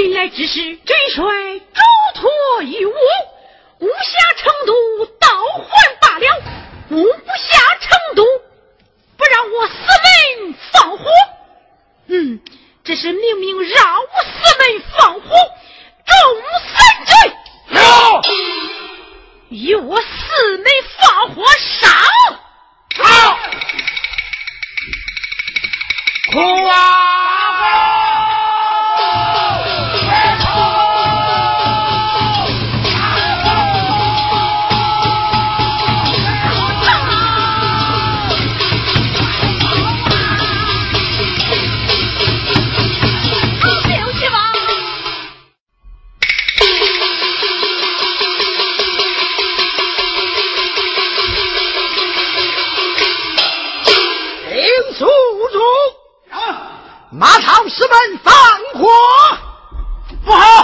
临来之时，真帅嘱托于我，不下成都，倒还罢了；不不下成都，不让我四门放火。嗯，这是明明让我四门放火，重三罪。有，与我四门放火上。好，哭啊！马超师门放火，不好！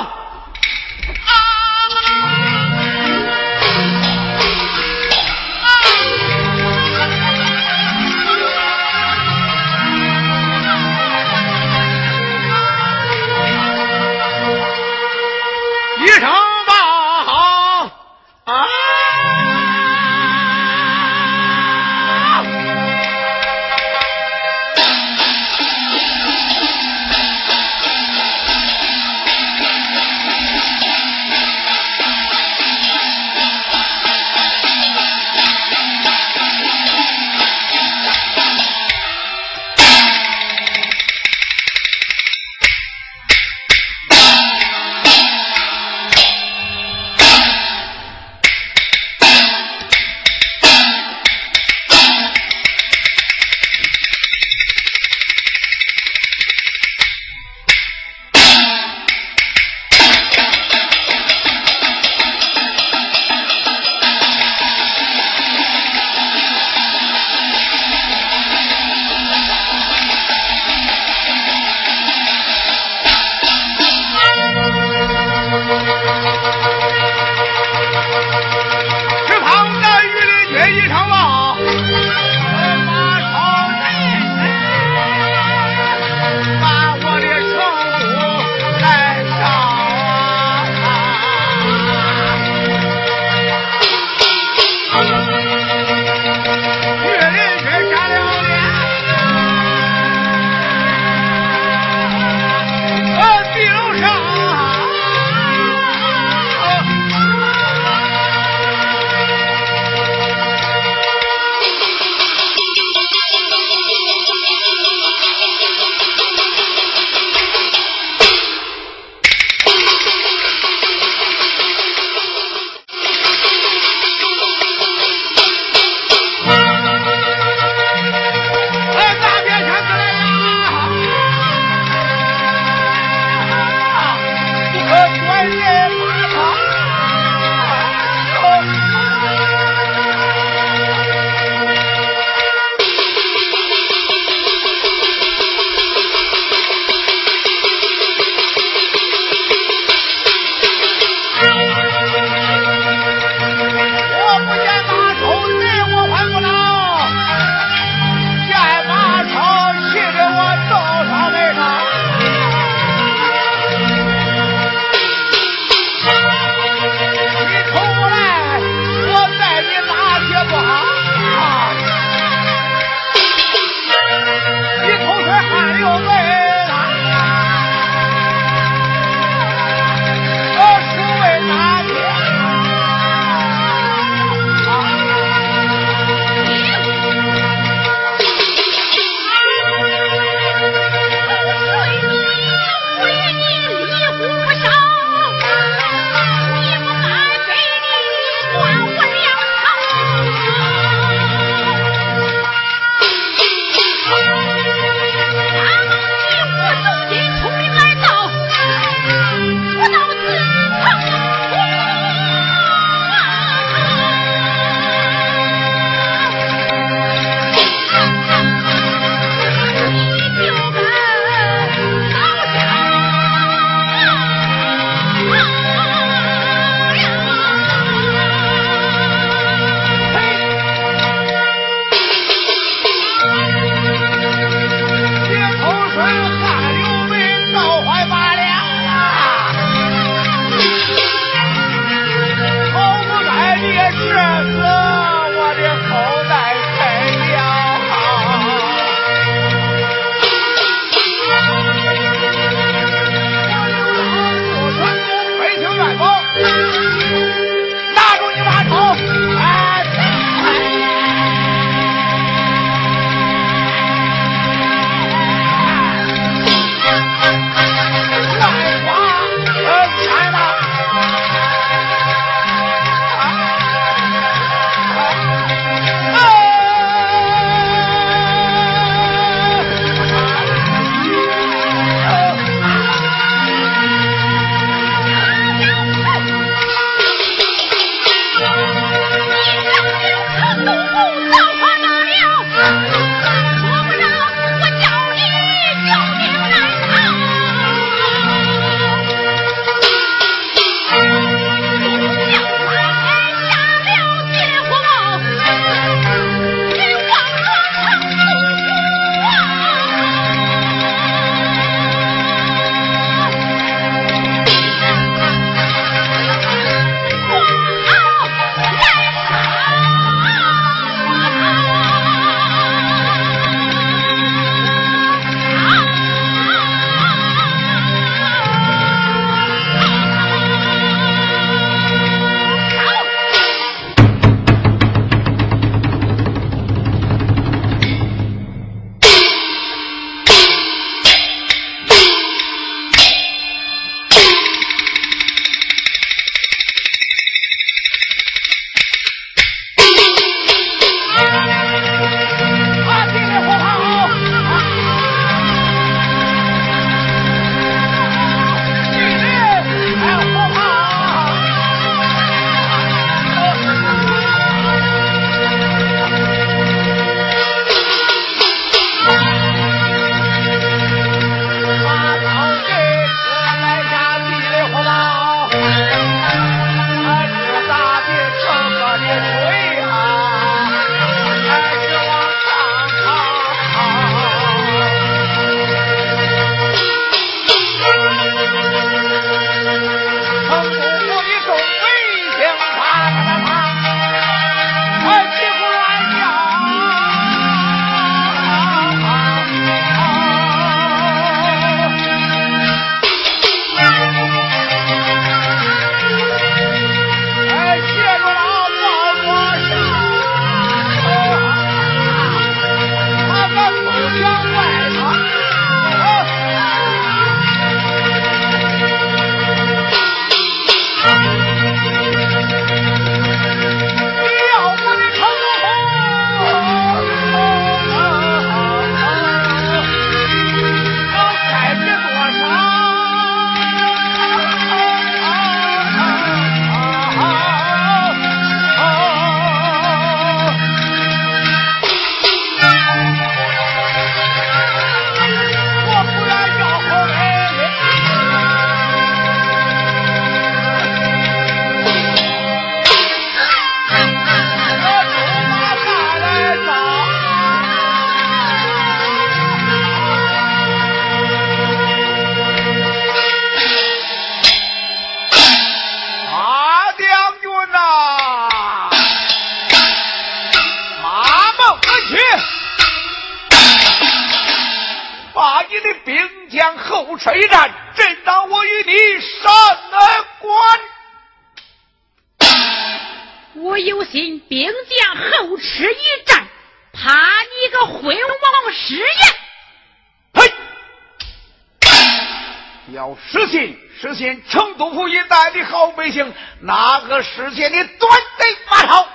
带的好百姓，哪个世界的断贼马超？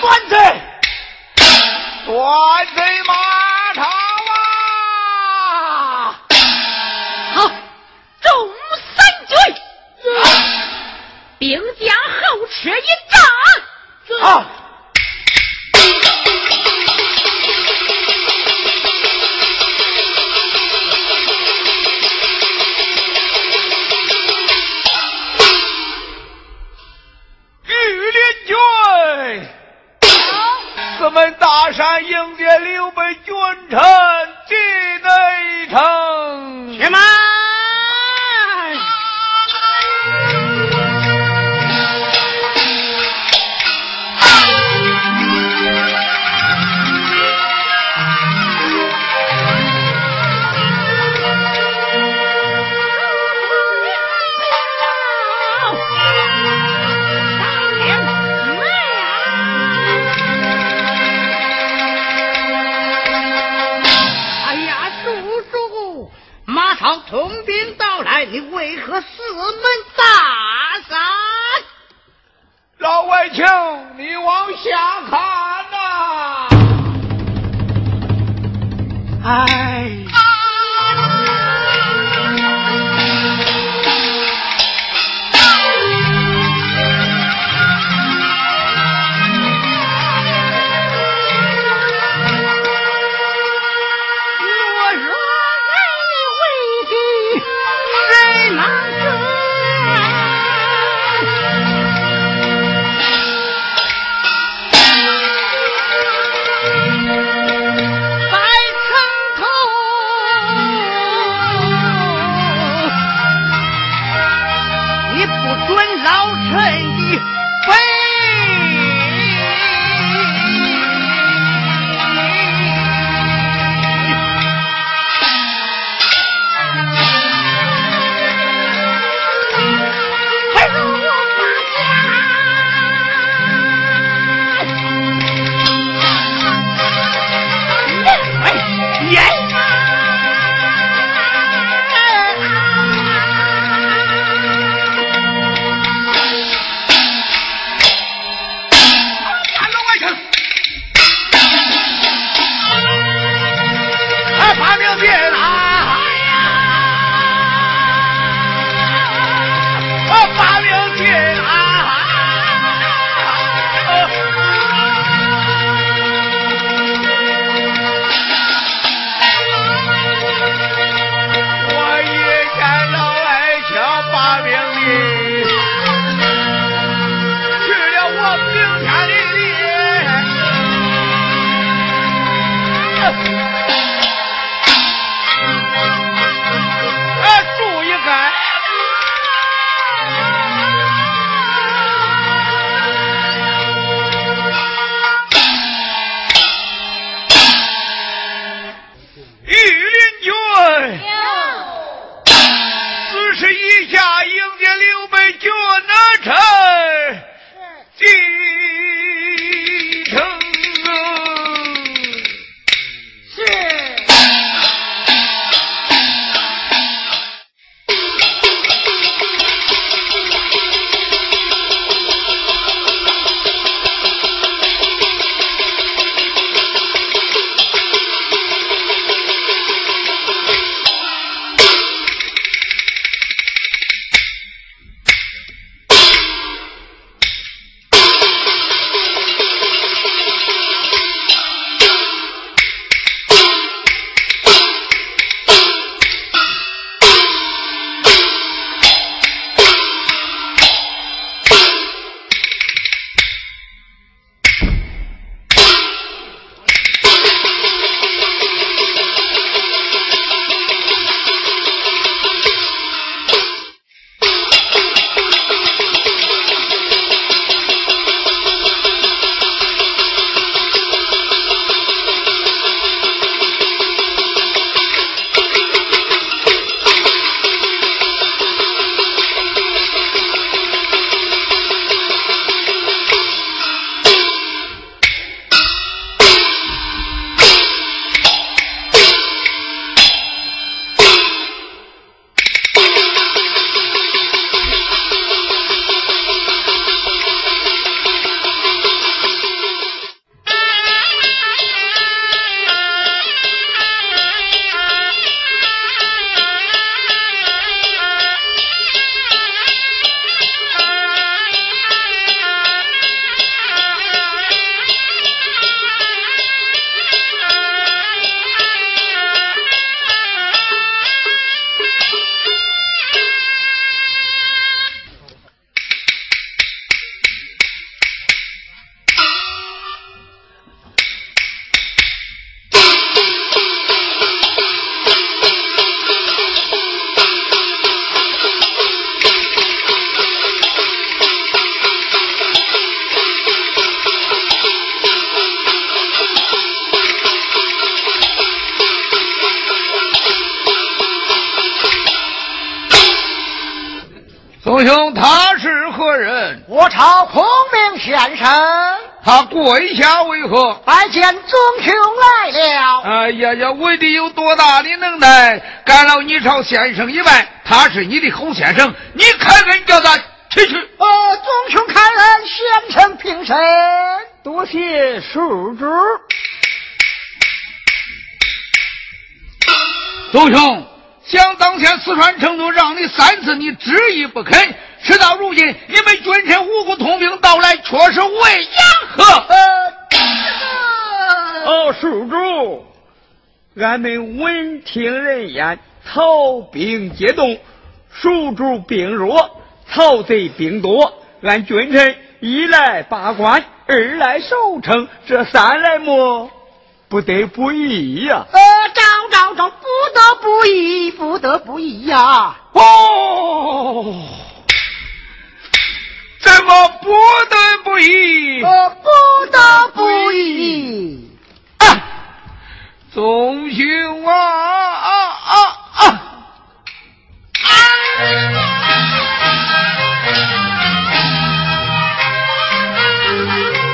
断贼！断贼马超啊！好，众三军，兵将后撤一炸。好。们大山迎接刘备君臣进内城，且慢。为何四门大山？老外卿，你往下看呐！哎。跪下为何？拜见宗兄来了。哎呀呀，为弟有多大的能耐，干了你朝先生一拜？他是你的侯先生，你开恩叫他去去。呃，宗兄开恩，先生平身，多谢叔主。宗兄。想当前四川成都让你三次，你执意不肯。事到如今，你们君臣五谷通兵到来，却是为何？哦，叔主，俺们闻听人言，曹兵皆动，蜀主兵弱，曹贼兵多。俺君臣一来把关，二来守城，这三来么？不得不义呀！呃，招招招，不得不义，不得不义呀！哦，怎么不得不依？呃，不得不依。啊，总兄啊啊啊啊！宿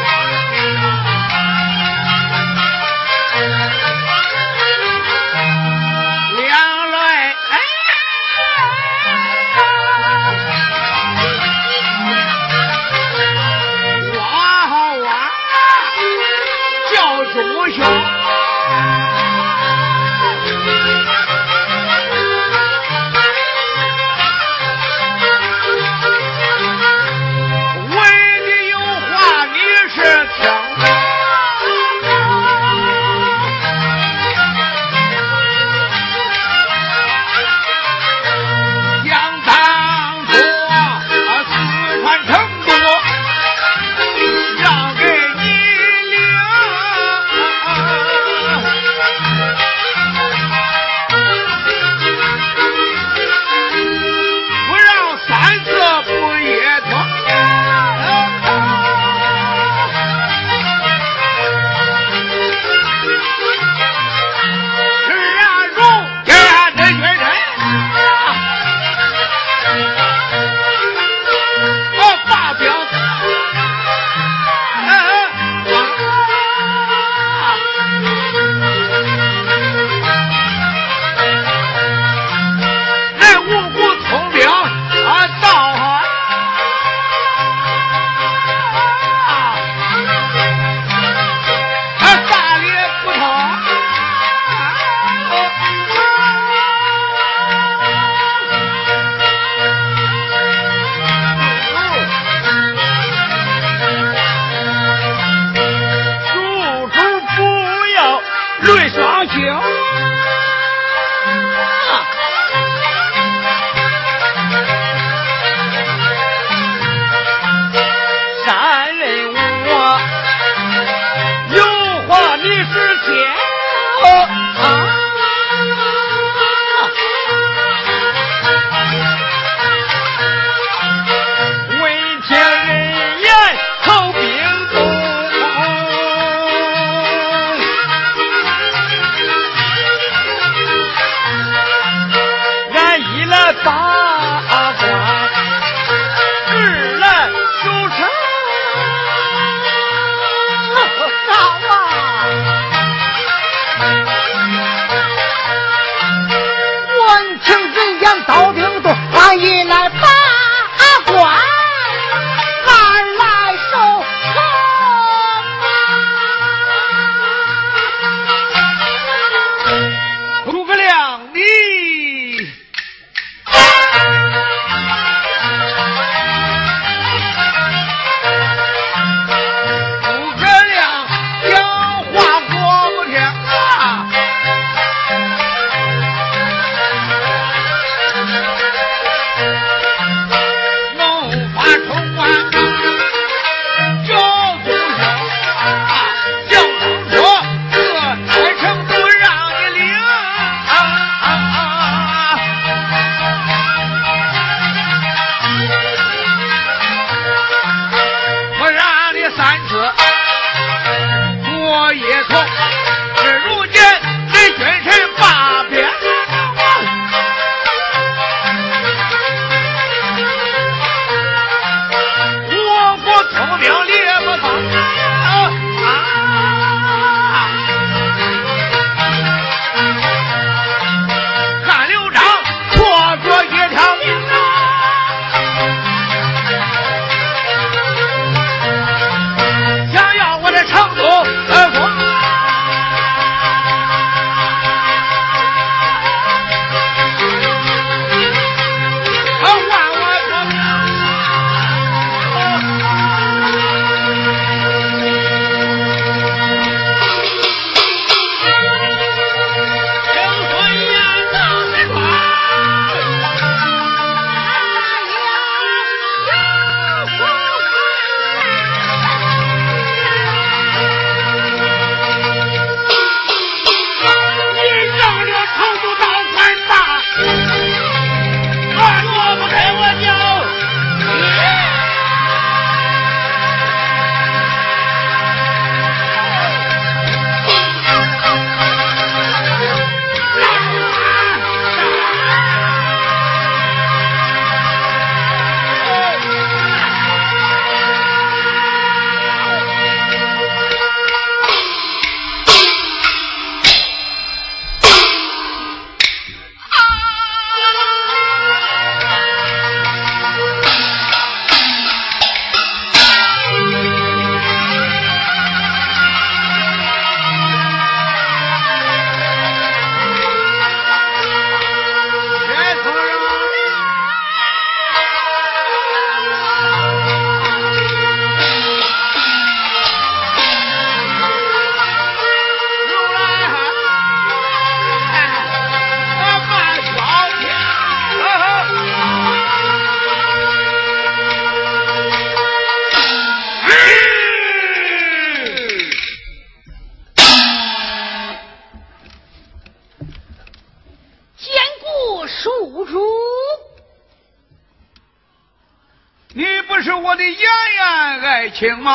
妍爱卿吗？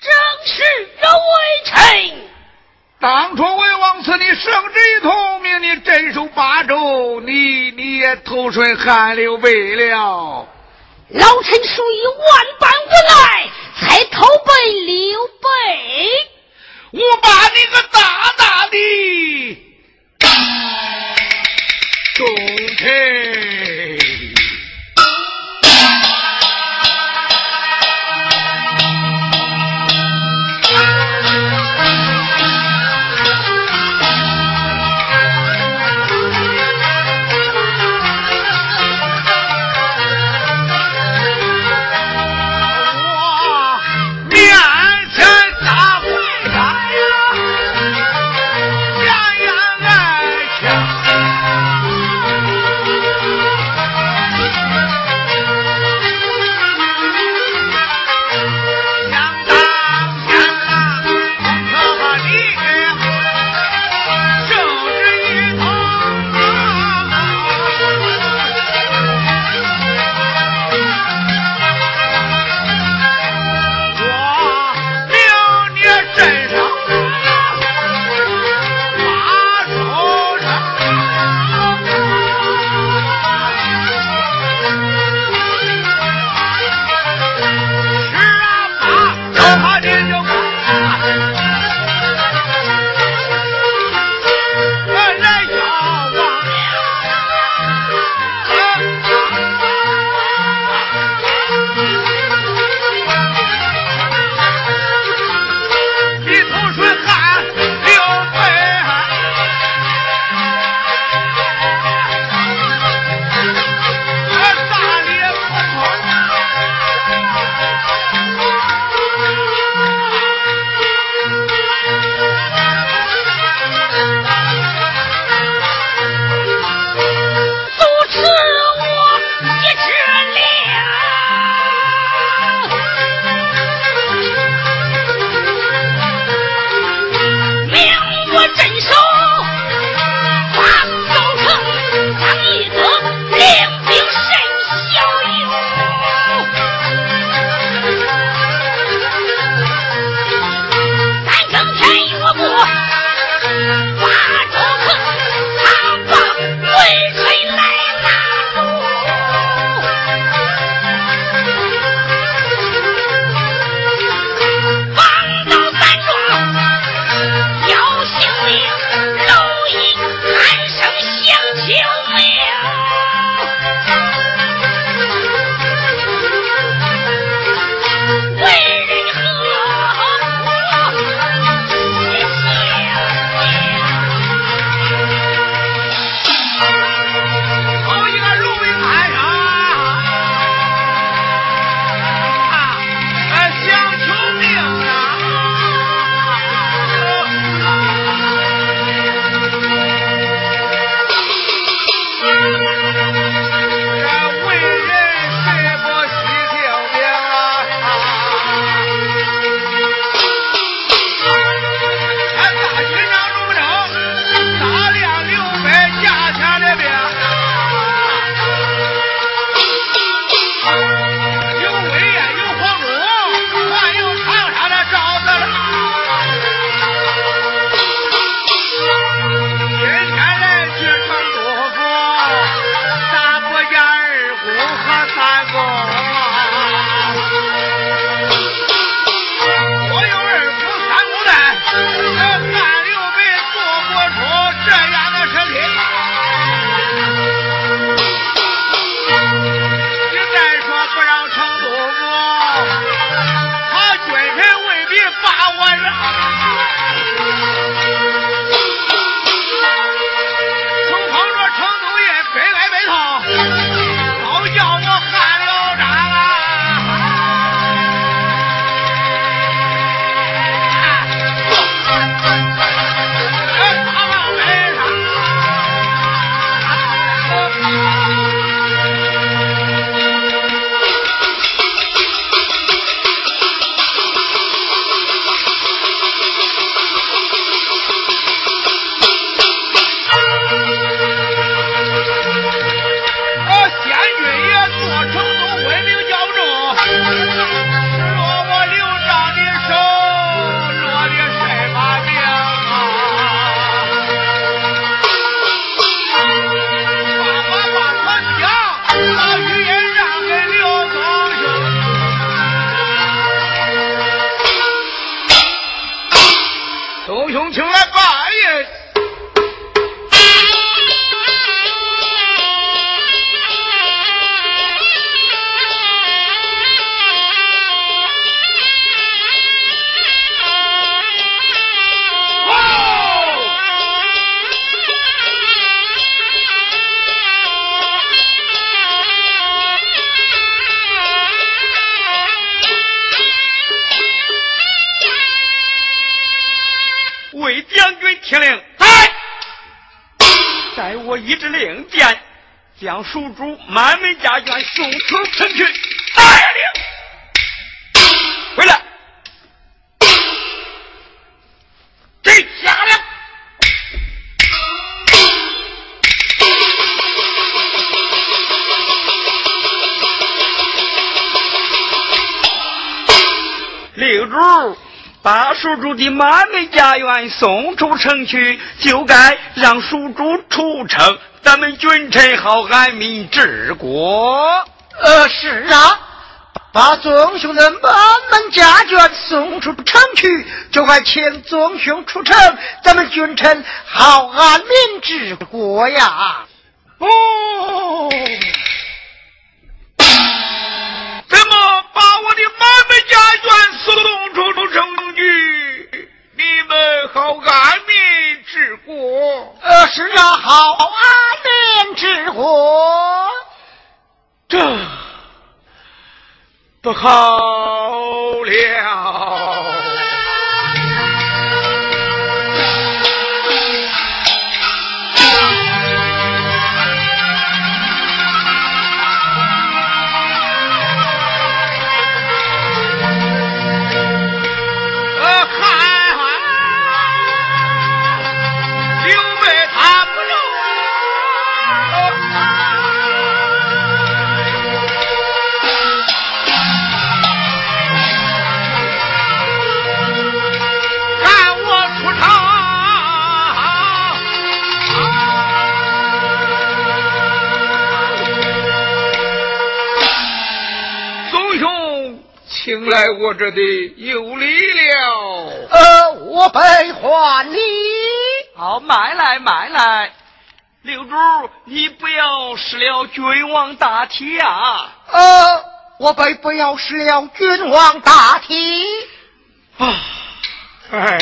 正是这微臣。当初魏王赐你圣旨一通，命你镇守八州，你你也投顺汉刘备了。老臣属于万般无奈，才投奔刘备。我把你个大大的忠臣。将蜀主满门家眷送出城去。把蜀主的满门家园送出城去，就该让蜀主出城，咱们君臣好安民治国。呃，是啊，把宗兄的满门家眷送出城去，就该请宗兄出城，咱们君臣好安民治国呀。哦。满门家眷送出城去，你们好安民治国。呃，是啊，好安民治国。这不好了。来我这里有理了。呃，我备还你。好，买来买来。刘主，你不要失了君王大体啊！呃，我备不要失了君王大体。啊，哎。